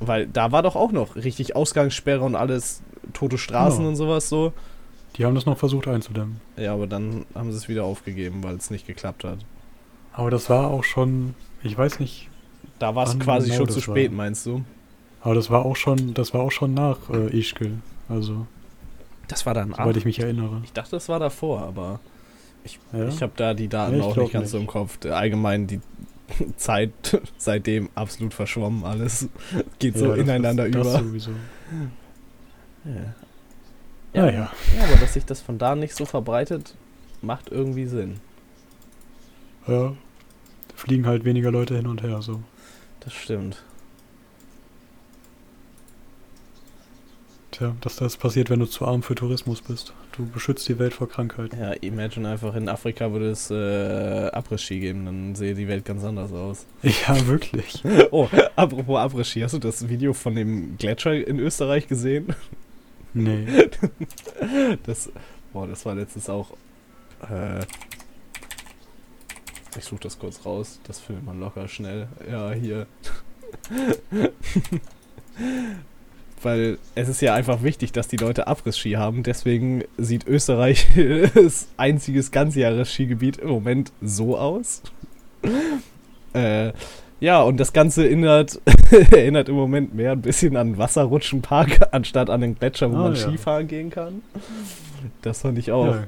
[SPEAKER 1] Weil da war doch auch noch richtig Ausgangssperre und alles, tote Straßen
[SPEAKER 2] Ja.
[SPEAKER 1] und sowas so.
[SPEAKER 2] Die haben das noch versucht einzudämmen.
[SPEAKER 1] Ja, aber dann haben sie es wieder aufgegeben, weil es nicht geklappt hat.
[SPEAKER 2] Aber das war auch schon, ich weiß nicht,
[SPEAKER 1] Da war es quasi
[SPEAKER 2] genau
[SPEAKER 1] schon zu
[SPEAKER 2] war?
[SPEAKER 1] spät, meinst du?
[SPEAKER 2] aber das war auch schon, das war auch schon nach äh, Ischgl. Also,
[SPEAKER 1] Das war dann
[SPEAKER 2] soweit ich mich erinnere.
[SPEAKER 1] Ich dachte, das war davor, aber
[SPEAKER 2] Ja?
[SPEAKER 1] ich habe da die Daten
[SPEAKER 2] ich
[SPEAKER 1] auch nicht ganz so im
[SPEAKER 2] nicht.
[SPEAKER 1] Kopf. Allgemein die <laughs> Zeit <laughs> seitdem absolut verschwommen alles. <laughs> Geht so
[SPEAKER 2] Ja, das
[SPEAKER 1] ineinander
[SPEAKER 2] ist,
[SPEAKER 1] über.
[SPEAKER 2] Das sowieso.
[SPEAKER 1] Ja.
[SPEAKER 2] Ja, ja.
[SPEAKER 1] Ja, aber dass sich das von da nicht so verbreitet, macht irgendwie Sinn.
[SPEAKER 2] Ja. Da fliegen halt weniger Leute hin und her, so.
[SPEAKER 1] Das stimmt.
[SPEAKER 2] Tja, dass das passiert, wenn du zu arm für Tourismus bist. Du beschützt die Welt vor Krankheiten.
[SPEAKER 1] Ja, imagine einfach, in Afrika würde es äh, Abriss-Ski geben, dann sähe die Welt ganz anders aus. <laughs>
[SPEAKER 2] Ja, wirklich. <laughs>
[SPEAKER 1] Oh, apropos Abriss-Ski, hast du das Video von dem Gletscher in Österreich gesehen?
[SPEAKER 2] Nee. <laughs>
[SPEAKER 1] Das, boah, das war letztens auch. Äh, ich suche das kurz raus. Das filmt man locker schnell. Ja, hier. <laughs> Weil es ist ja einfach wichtig, dass die Leute Abriss-Ski haben. Deswegen sieht Österreich <laughs> das einziges Ganzjahres-Skigebiet im Moment so aus. <laughs> Äh, ja, und das Ganze erinnert, erinnert im Moment mehr ein bisschen an Wasserrutschenpark, anstatt an den Gletscher, wo
[SPEAKER 2] Ah,
[SPEAKER 1] man
[SPEAKER 2] ja.
[SPEAKER 1] Skifahren gehen kann. Das fand ich auch,
[SPEAKER 2] Ja.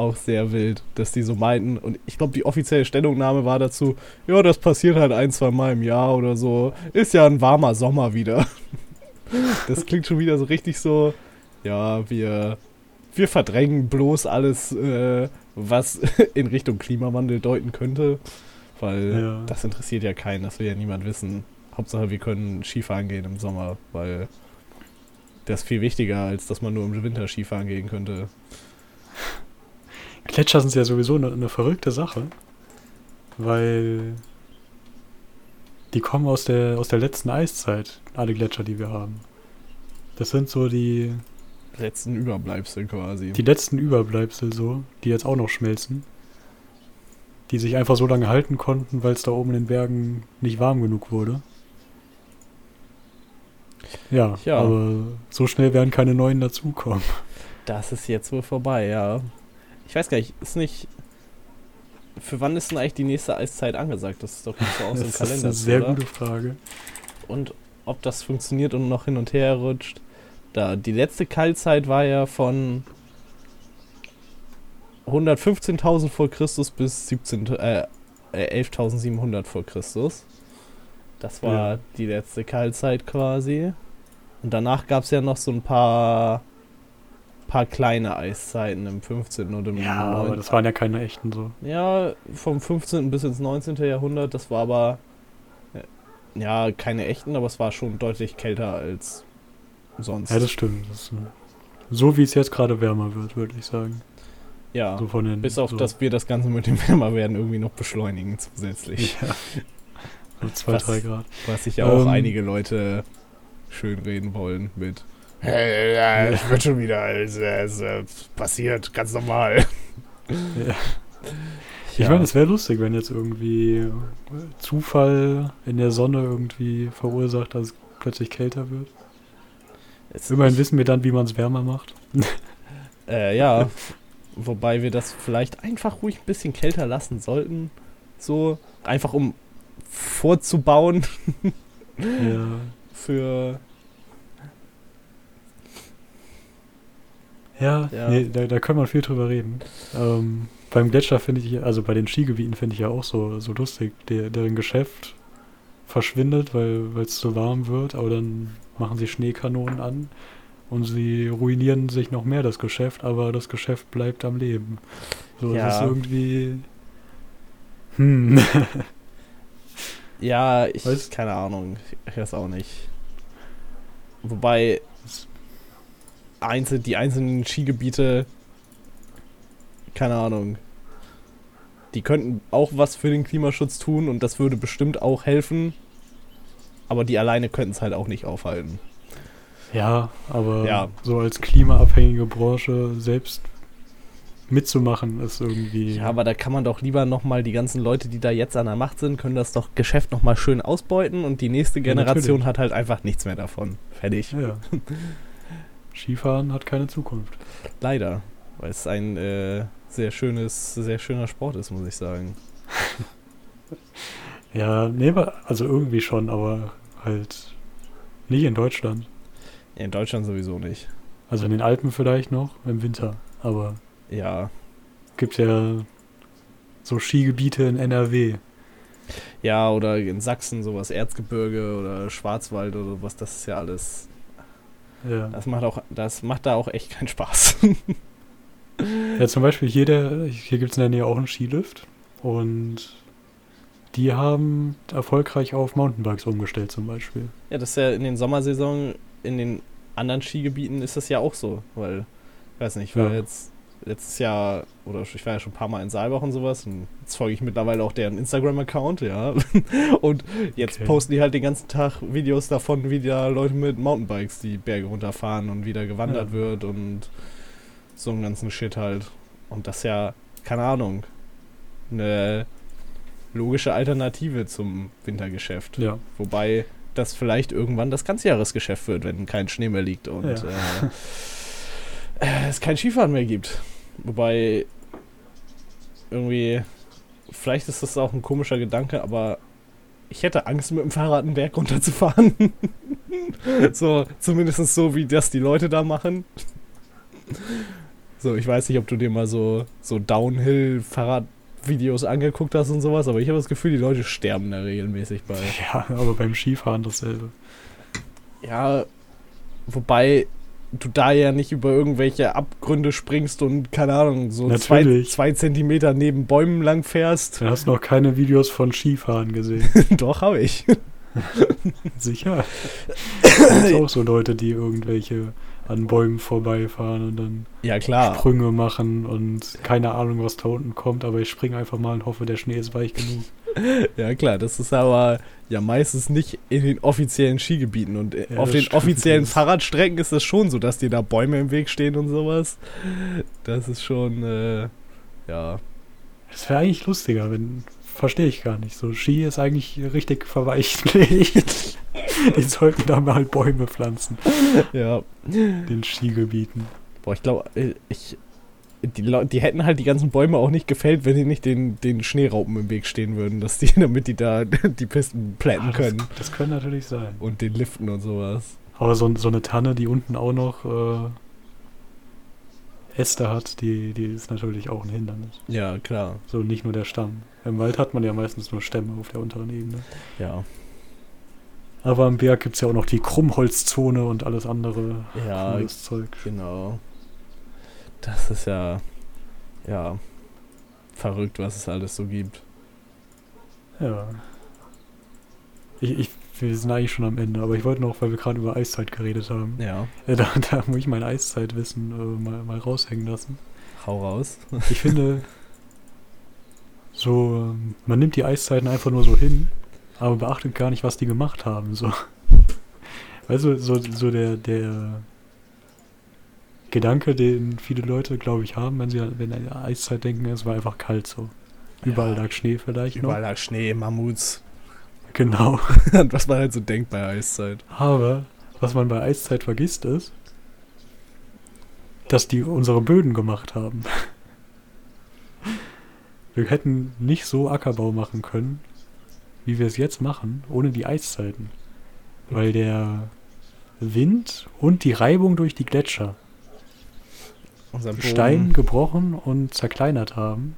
[SPEAKER 1] Auch sehr wild, dass die so meinten. Und ich glaube, die offizielle Stellungnahme war dazu, ja, das passiert halt ein, zwei Mal im Jahr oder so. Ist ja ein warmer Sommer wieder. <laughs> Das klingt schon wieder so richtig so, ja, wir, wir verdrängen bloß alles, äh, was <laughs> in Richtung Klimawandel deuten könnte. Weil
[SPEAKER 2] Ja.
[SPEAKER 1] das interessiert ja keinen, das will ja niemand wissen. Hauptsache, wir können Skifahren gehen im Sommer, weil das ist viel wichtiger, als dass man nur im Winter Skifahren gehen könnte.
[SPEAKER 2] Gletscher sind ja sowieso eine, eine verrückte Sache, weil die kommen aus der, aus der letzten Eiszeit, alle Gletscher, die wir haben. Das sind so die,
[SPEAKER 1] Letzten Überbleibsel quasi.
[SPEAKER 2] die letzten Überbleibsel so, die jetzt auch noch schmelzen. Die sich einfach so lange halten konnten, weil es da oben in den Bergen nicht warm genug wurde. Ja,
[SPEAKER 1] Ja.
[SPEAKER 2] aber so schnell werden keine neuen dazukommen.
[SPEAKER 1] Das ist jetzt wohl vorbei, ja. Ich weiß gar nicht, ist nicht. Für wann ist denn eigentlich die nächste Eiszeit angesagt? Das ist doch so aus dem
[SPEAKER 2] Das ist
[SPEAKER 1] Kalender.
[SPEAKER 2] eine sehr
[SPEAKER 1] oder?
[SPEAKER 2] gute Frage.
[SPEAKER 1] Und ob das funktioniert und noch hin und her rutscht. Da, die letzte Kaltzeit war ja von 115.000 vor Christus bis 17, äh, äh, 11.700 vor Christus. Das war
[SPEAKER 2] Ja.
[SPEAKER 1] die letzte Kaltzeit quasi. Und danach gab es ja noch so ein paar, paar kleine Eiszeiten im 15. und im
[SPEAKER 2] Ja, aber
[SPEAKER 1] 9.
[SPEAKER 2] das waren ja keine echten so.
[SPEAKER 1] Ja, vom 15. bis ins 19. Jahrhundert, das war aber äh, ja keine echten, aber es war schon deutlich kälter als sonst.
[SPEAKER 2] Ja, das stimmt. Das so wie es jetzt gerade wärmer wird, würde ich sagen.
[SPEAKER 1] Ja,
[SPEAKER 2] So von den,
[SPEAKER 1] bis auf,
[SPEAKER 2] so,
[SPEAKER 1] dass wir das Ganze mit dem <laughs> Wärmerwerden irgendwie noch beschleunigen zusätzlich.
[SPEAKER 2] Ja. So zwei,
[SPEAKER 1] Was-
[SPEAKER 2] drei Grad.
[SPEAKER 1] Was sich ja auch
[SPEAKER 2] Ähm.
[SPEAKER 1] einige Leute schönreden wollen mit Hey, ja, es wird schon wieder, es, es, äh, passiert, ganz normal.
[SPEAKER 2] Ja. <laughs> Ich meine, es wäre lustig, wenn jetzt irgendwie Zufall in der Sonne irgendwie verursacht, dass es plötzlich kälter wird.
[SPEAKER 1] es,
[SPEAKER 2] Immerhin wissen wir dann, wie man es wärmer macht. <laughs>
[SPEAKER 1] Äh, ja. Wobei wir das vielleicht einfach ruhig ein bisschen kälter lassen sollten. So, einfach um vorzubauen <laughs>
[SPEAKER 2] Ja.
[SPEAKER 1] für.
[SPEAKER 2] Ja,
[SPEAKER 1] Ja.
[SPEAKER 2] Nee, da, da kann man viel drüber reden. Ähm, beim Gletscher finde ich, also bei den Skigebieten finde ich ja auch so, so lustig, der, deren Geschäft verschwindet, weil es zu warm wird, aber dann machen sie Schneekanonen an und sie ruinieren sich noch mehr das Geschäft, aber das Geschäft bleibt am Leben. So,
[SPEAKER 1] Ja.
[SPEAKER 2] es ist irgendwie. Hm. <laughs>
[SPEAKER 1] Ja, ich.
[SPEAKER 2] Weiß-
[SPEAKER 1] Keine Ahnung. Ich weiß auch nicht. Wobei. Einzel, die einzelnen Skigebiete. Keine Ahnung. Die könnten auch was für den Klimaschutz tun und das würde bestimmt auch helfen. Aber die alleine könnten es halt auch nicht aufhalten.
[SPEAKER 2] Ja, aber
[SPEAKER 1] Ja.
[SPEAKER 2] so als klimaabhängige Branche selbst mitzumachen, ist irgendwie.
[SPEAKER 1] Ja, aber da kann man doch lieber nochmal die ganzen Leute, die da jetzt an der Macht sind, können das doch Geschäft nochmal schön ausbeuten und die nächste Generation
[SPEAKER 2] natürlich.
[SPEAKER 1] hat halt einfach nichts mehr davon. Fertig.
[SPEAKER 2] Ja. <laughs> Skifahren hat keine Zukunft.
[SPEAKER 1] Leider. Weil es ein äh, sehr schönes, sehr schöner Sport ist, muss ich sagen. <laughs>
[SPEAKER 2] Ja, nee, also irgendwie schon, aber halt nicht in Deutschland.
[SPEAKER 1] Ja, in Deutschland sowieso nicht.
[SPEAKER 2] Also in den Alpen vielleicht noch, im Winter. Aber
[SPEAKER 1] Ja.
[SPEAKER 2] gibt ja so Skigebiete in NRW.
[SPEAKER 1] Ja, oder in Sachsen sowas, Erzgebirge oder Schwarzwald oder sowas, das ist ja alles.
[SPEAKER 2] Ja.
[SPEAKER 1] Das macht auch, das macht da auch echt keinen Spaß. <laughs>
[SPEAKER 2] ja, zum Beispiel hier, der, hier gibt es in der Nähe auch einen Skilift. Und die haben erfolgreich auf Mountainbikes umgestellt zum Beispiel.
[SPEAKER 1] ja, das ist ja in den Sommersaison, in den anderen Skigebieten ist das ja auch so, weil, ich weiß nicht, ich war
[SPEAKER 2] Ja.
[SPEAKER 1] jetzt letztes Jahr, oder ich war ja schon ein paar Mal in Saalbach und sowas und jetzt folge ich mittlerweile auch deren Instagram-Account, ja. <laughs> Und jetzt
[SPEAKER 2] Okay.
[SPEAKER 1] posten die halt den ganzen Tag Videos davon, wie da Leute mit Mountainbikes die Berge runterfahren und wieder gewandert
[SPEAKER 2] Ja.
[SPEAKER 1] wird und so einen ganzen Shit halt. Und das ist ja, keine Ahnung, eine logische Alternative zum Wintergeschäft.
[SPEAKER 2] Ja.
[SPEAKER 1] Wobei das vielleicht irgendwann das Ganzjahresgeschäft wird, wenn kein Schnee mehr liegt und
[SPEAKER 2] Ja.
[SPEAKER 1] äh, <laughs> äh, es kein Skifahren mehr gibt. Wobei irgendwie, vielleicht ist das auch ein komischer Gedanke, aber ich hätte Angst, mit dem Fahrrad einen Berg runterzufahren. <laughs> so, zumindest so, wie das die Leute da machen. So, ich weiß nicht, ob du dir mal so, so Downhill-Fahrradvideos angeguckt hast und sowas, aber ich habe das Gefühl, die Leute sterben da regelmäßig bei.
[SPEAKER 2] Ja, aber beim Skifahren dasselbe.
[SPEAKER 1] Ja, wobei du da ja nicht über irgendwelche Abgründe springst und, keine Ahnung, so zwei, zwei Zentimeter neben Bäumen lang fährst.
[SPEAKER 2] Du hast noch keine Videos von Skifahren gesehen. <laughs>
[SPEAKER 1] Doch, habe ich. <laughs>
[SPEAKER 2] Sicher. <coughs> Es gibt auch so Leute, die irgendwelche an Bäumen vorbeifahren und dann
[SPEAKER 1] Ja.
[SPEAKER 2] Sprünge machen und keine Ahnung, was da unten kommt, aber ich springe einfach mal und hoffe, der Schnee ist weich genug. <laughs>
[SPEAKER 1] Ja, klar. Das ist aber ja meistens nicht in den offiziellen Skigebieten. Und äh,
[SPEAKER 2] Ja,
[SPEAKER 1] auf den offiziellen
[SPEAKER 2] Das- <laughs>
[SPEAKER 1] Fahrradstrecken ist es schon so, dass dir da Bäume im Weg stehen und sowas. Das ist schon, äh, ja.
[SPEAKER 2] Es wäre eigentlich lustiger, wenn. Verstehe ich gar nicht. So, Ski ist eigentlich richtig verweichlicht. <laughs> die sollten da mal Bäume pflanzen,
[SPEAKER 1] Ja.
[SPEAKER 2] in den Skigebieten.
[SPEAKER 1] Boah, ich glaube, ich. Die, die hätten halt die ganzen Bäume auch nicht gefällt, wenn die nicht den, den Schneeraupen im Weg stehen würden, dass die, <laughs> damit die da <laughs> die Pisten plätten
[SPEAKER 2] Ah,
[SPEAKER 1] können.
[SPEAKER 2] Das, das könnte natürlich sein.
[SPEAKER 1] Und den liften und sowas.
[SPEAKER 2] Aber so, so eine Tanne, die unten auch noch äh, Äste hat, die, die ist natürlich auch ein Hindernis.
[SPEAKER 1] Ja, klar.
[SPEAKER 2] So nicht nur der Stamm. Im Wald hat man ja meistens nur Stämme auf der unteren Ebene.
[SPEAKER 1] Ja.
[SPEAKER 2] Aber am Berg gibt es ja auch noch die Krummholzzone und alles andere
[SPEAKER 1] Ja,
[SPEAKER 2] cooles Zeug.
[SPEAKER 1] genau. Das ist ja. Ja. Verrückt, was es alles so gibt.
[SPEAKER 2] Ja. Ich, ich, wir sind eigentlich schon am Ende, aber ich wollte noch, weil wir gerade über Eiszeit geredet haben,
[SPEAKER 1] Ja.
[SPEAKER 2] äh, da, da muss ich mein Eiszeitwissen äh, mal, mal raushängen lassen.
[SPEAKER 1] Hau raus.
[SPEAKER 2] Ich finde, so, ähm, man nimmt die Eiszeiten einfach nur so hin, aber beachtet gar nicht, was die gemacht haben. So. Weißt du, so, so der, der Gedanke, den viele Leute, glaube ich, haben, wenn sie an- wenn an die Eiszeit denken, es war einfach kalt so. Überall
[SPEAKER 1] Ja.
[SPEAKER 2] lag Schnee vielleicht
[SPEAKER 1] Überall
[SPEAKER 2] noch.
[SPEAKER 1] lag Schnee, Mammuts. <laughs>
[SPEAKER 2] Genau. <laughs>
[SPEAKER 1] was man halt so denkt bei Eiszeit.
[SPEAKER 2] Aber was man bei Eiszeit vergisst ist, dass die unsere Böden gemacht haben. <laughs> Wir hätten nicht so Ackerbau machen können, wie wir es jetzt machen, ohne die Eiszeiten. Weil der Wind und die Reibung durch die Gletscher Stein gebrochen und zerkleinert haben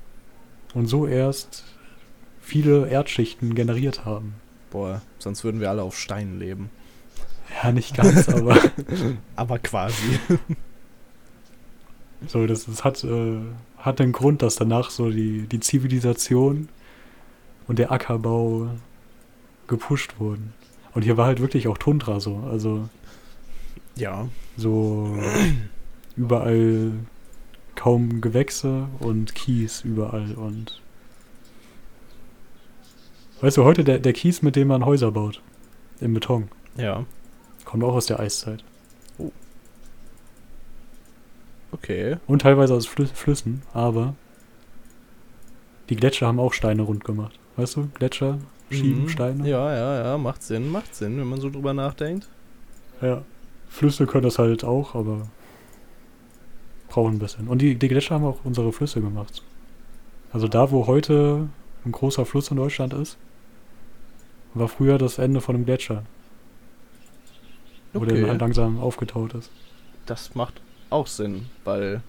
[SPEAKER 2] und so erst viele Erdschichten generiert haben.
[SPEAKER 1] Boah, sonst würden wir alle auf Steinen leben.
[SPEAKER 2] Ja, nicht ganz, aber <laughs>
[SPEAKER 1] Aber quasi. <laughs>
[SPEAKER 2] So, das, das hat, äh, hat einen Grund, dass danach so die, die Zivilisation und der Ackerbau gepusht wurden. Und hier war halt wirklich auch Tundra so. Also
[SPEAKER 1] Ja.
[SPEAKER 2] so <clears throat> überall kaum Gewächse und Kies überall. Und weißt du, heute der, der Kies, mit dem man Häuser baut, im Beton,
[SPEAKER 1] Ja.
[SPEAKER 2] kommt auch aus der Eiszeit.
[SPEAKER 1] Okay.
[SPEAKER 2] Und teilweise aus Flü Flüssen, aber die Gletscher haben auch Steine rund gemacht. Weißt du, Gletscher schieben
[SPEAKER 1] Mhm.
[SPEAKER 2] Steine.
[SPEAKER 1] Ja, ja, ja. Macht Sinn, macht Sinn, wenn man so drüber nachdenkt.
[SPEAKER 2] Ja. Flüsse können das halt auch, aber brauchen ein bisschen. Und die, die Gletscher haben auch unsere Flüsse gemacht. Also da, wo heute ein großer Fluss in Deutschland ist, war früher das Ende von einem Gletscher. Wo der halt langsam aufgetaut ist.
[SPEAKER 1] Das macht auch Sinn, weil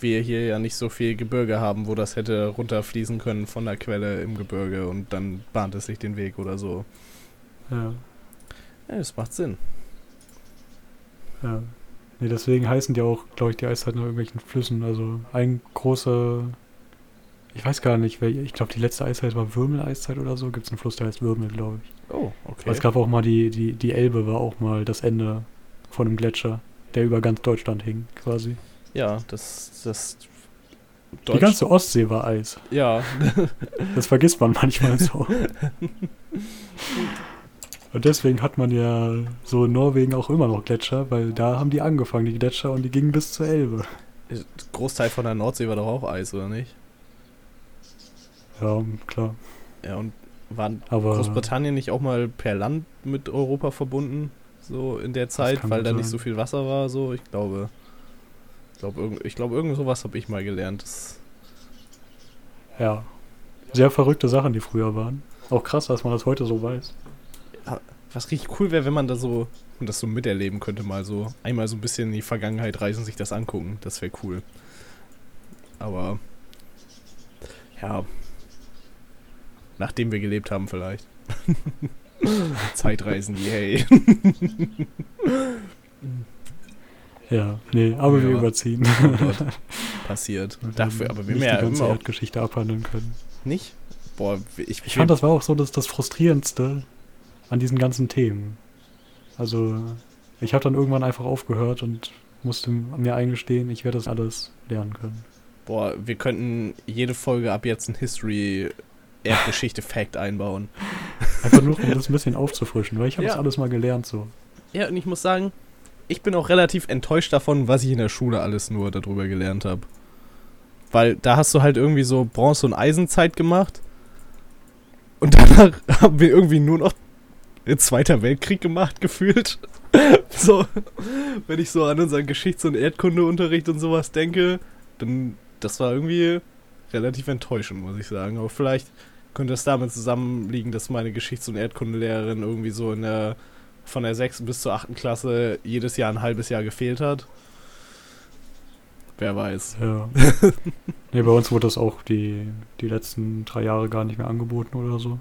[SPEAKER 1] wir hier ja nicht so viel Gebirge haben, wo das hätte runterfließen können von der Quelle im Gebirge und dann bahnt es sich den Weg oder so.
[SPEAKER 2] Ja.
[SPEAKER 1] Ja, das macht Sinn.
[SPEAKER 2] Ja. Nee, deswegen heißen die auch, glaube ich, die Eiszeit nach irgendwelchen Flüssen. Also ein großer. Ich weiß gar nicht, welche. Ich glaube, die letzte Eiszeit war Würmel-Eiszeit oder so. Gibt es einen Fluss, der heißt Würmel, glaube ich.
[SPEAKER 1] Oh,
[SPEAKER 2] Aber
[SPEAKER 1] okay.
[SPEAKER 2] es gab auch mal die, die, die Elbe, war auch mal das Ende von einem Gletscher, der über ganz Deutschland hing, quasi.
[SPEAKER 1] Ja, das, das
[SPEAKER 2] Die ganze Ostsee war Eis.
[SPEAKER 1] Ja,
[SPEAKER 2] Das vergisst man manchmal so. <laughs> Und deswegen hat man ja so in Norwegen auch immer noch Gletscher, weil da haben die angefangen, die Gletscher, und die gingen bis zur Elbe.
[SPEAKER 1] Großteil von der Nordsee war doch auch Eis, oder nicht?
[SPEAKER 2] Ja, klar.
[SPEAKER 1] Ja, und waren
[SPEAKER 2] Aber
[SPEAKER 1] Großbritannien nicht auch mal per Land mit Europa verbunden? So in der Zeit, weil da nicht so viel Wasser war, so? Ich glaube. Ich glaube, irgend, ich glaube irgend sowas habe ich mal gelernt. Das,
[SPEAKER 2] ja, sehr verrückte Sachen, die früher waren. Auch krass, dass man das heute so weiß.
[SPEAKER 1] Was richtig cool wäre, wenn man da so und das so miterleben könnte, mal so einmal so ein bisschen in die Vergangenheit reisen, sich das angucken. Das wäre cool. Aber ja, nachdem wir gelebt haben vielleicht. <laughs> Zeitreisen, yay. <laughs>
[SPEAKER 2] Ja, nee, aber wir
[SPEAKER 1] Ja.
[SPEAKER 2] überziehen.
[SPEAKER 1] Oh <laughs> passiert.
[SPEAKER 2] Und
[SPEAKER 1] Dafür, aber wir ja
[SPEAKER 2] die ganze
[SPEAKER 1] immer
[SPEAKER 2] Erdgeschichte abhandeln können.
[SPEAKER 1] nicht. Boah, ich,
[SPEAKER 2] Ich fand, das war auch so das, das Frustrierendste an diesen ganzen Themen. Also, ich habe dann irgendwann einfach aufgehört und musste mir eingestehen, ich werde das alles lernen können.
[SPEAKER 1] Boah, wir könnten jede Folge ab jetzt ein History Erdgeschichte <laughs> Fact einbauen.
[SPEAKER 2] Einfach nur, um das ein bisschen aufzufrischen, weil ich habe
[SPEAKER 1] Ja.
[SPEAKER 2] das alles mal gelernt so.
[SPEAKER 1] Ja, und ich muss sagen, ich bin auch relativ enttäuscht davon, was ich in der Schule alles nur darüber gelernt habe. Weil da hast du halt irgendwie so Bronze- und Eisenzeit gemacht. Und <laughs> danach haben wir irgendwie nur noch Zweiter Weltkrieg gemacht, <laughs> gefühlt. so, wenn ich so an unseren Geschichts- und Erdkundeunterricht und sowas denke, dann das war irgendwie relativ enttäuschend, muss ich sagen. Aber vielleicht könnte es damit zusammenliegen, dass meine Geschichts- und Erdkundelehrerin irgendwie so in der von der 6. bis zur 8. Klasse jedes Jahr ein halbes Jahr gefehlt hat. Wer weiß.
[SPEAKER 2] Ja. <laughs> nee, bei uns wurde das auch die, die letzten drei Jahre gar nicht mehr angeboten oder so.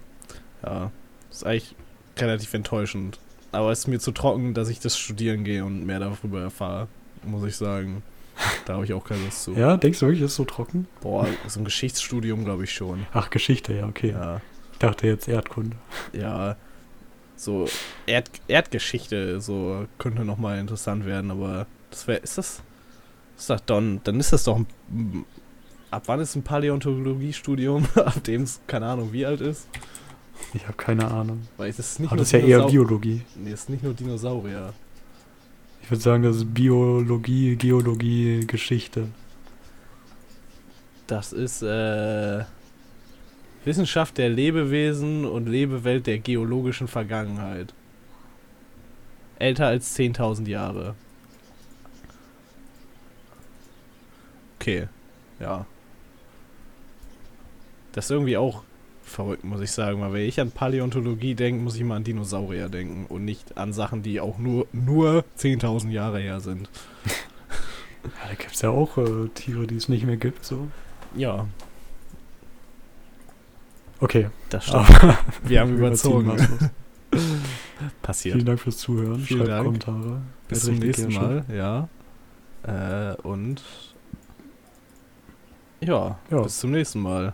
[SPEAKER 1] Ja, ist eigentlich relativ enttäuschend. Aber es ist mir zu trocken, dass ich das studieren gehe und mehr darüber erfahre, muss ich sagen. Da habe ich auch keine Lust zu.
[SPEAKER 2] Ja, denkst du wirklich, ist so trocken?
[SPEAKER 1] Boah, so ein Geschichtsstudium glaube ich schon.
[SPEAKER 2] Ach, Geschichte, ja, okay.
[SPEAKER 1] Ja,
[SPEAKER 2] Ich dachte jetzt Erdkunde.
[SPEAKER 1] ja. So Erd Erdgeschichte, so könnte nochmal interessant werden, aber das wäre, ist das, ist das dann, dann ist das doch, ein, ab wann ist ein Paläontologiestudium, <laughs> ab dem es, keine Ahnung, wie alt ist?
[SPEAKER 2] Ich habe keine Ahnung.
[SPEAKER 1] Weil es ist nicht
[SPEAKER 2] Aber
[SPEAKER 1] nur
[SPEAKER 2] das ist ja eher Biologie.
[SPEAKER 1] Nee, es ist nicht nur Dinosaurier.
[SPEAKER 2] Ich würde sagen, das ist Biologie, Geologie, Geschichte.
[SPEAKER 1] Das ist äh, Wissenschaft der Lebewesen und Lebewelt der geologischen Vergangenheit. Älter als 10.000 Jahre. Okay, ja. Das ist irgendwie auch verrückt, muss ich sagen, weil wenn ich an Paläontologie denke, muss ich immer an Dinosaurier denken und nicht an Sachen, die auch nur, nur 10.000 Jahre her sind. <laughs>
[SPEAKER 2] Ja, da gibt es ja auch äh, Tiere, die es nicht mehr gibt. So.
[SPEAKER 1] Ja,
[SPEAKER 2] Okay.
[SPEAKER 1] das stimmt.
[SPEAKER 2] Aber <laughs>
[SPEAKER 1] Wir haben überzogen. <laughs> Passiert.
[SPEAKER 2] Vielen Dank fürs Zuhören.
[SPEAKER 1] Vielen
[SPEAKER 2] Schreibt
[SPEAKER 1] Dank.
[SPEAKER 2] Kommentare.
[SPEAKER 1] Bis zum nächsten Mal, ja. Äh, und ja,
[SPEAKER 2] Ja.
[SPEAKER 1] bis zum nächsten Mal.